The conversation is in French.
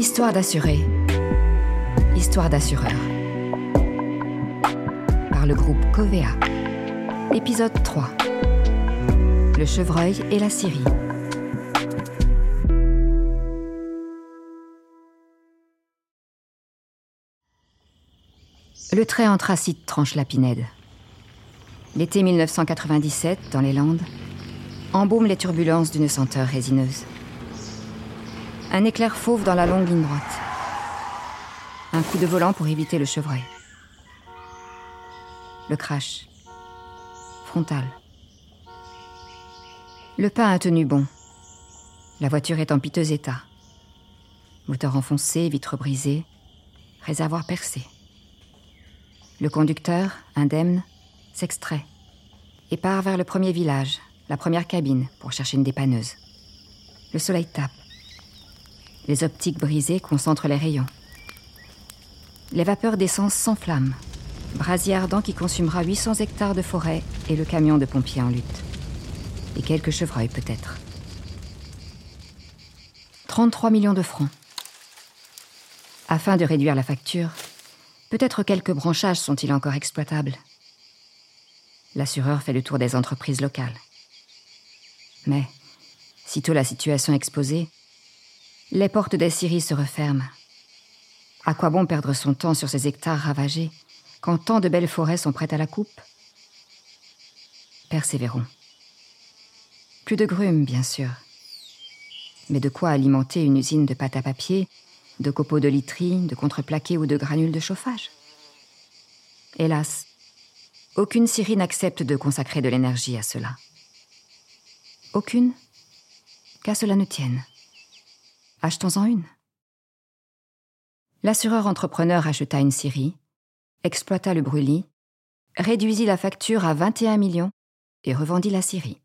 Histoire d'assurer. Histoire d'assureur. Par le groupe Covea. Épisode 3. Le chevreuil et la Syrie. Le trait anthracite tranche la pinède. L'été 1997, dans les Landes, embaume les turbulences d'une senteur résineuse. Un éclair fauve dans la longue ligne droite. Un coup de volant pour éviter le chevreuil. Le crash. Frontal. Le pain a tenu bon. La voiture est en piteux état. Moteur enfoncé, vitre brisée, réservoir percé. Le conducteur, indemne, s'extrait et part vers le premier village, la première cabine, pour chercher une dépanneuse. Le soleil tape. Les optiques brisées concentrent les rayons. Les vapeurs d'essence s'enflamment. Brasier ardent qui consumera 800 hectares de forêt et le camion de pompiers en lutte. Et quelques chevreuils peut-être. 33 millions de francs. Afin de réduire la facture, peut-être quelques branchages sont-ils encore exploitables. L'assureur fait le tour des entreprises locales. Mais, sitôt la situation exposée, les portes des scieries se referment. À quoi bon perdre son temps sur ces hectares ravagés quand tant de belles forêts sont prêtes à la coupe? Persévérons. Plus de grumes, bien sûr. Mais de quoi alimenter une usine de pâte à papier, de copeaux de literie, de contreplaqué ou de granules de chauffage? Hélas, aucune scierie n'accepte de consacrer de l'énergie à cela. Aucune? Qu'à cela ne tienne. Achetons-en une. L'assureur entrepreneur acheta une scierie, exploita le brûlis, réduisit la facture à 21 millions et revendit la scierie.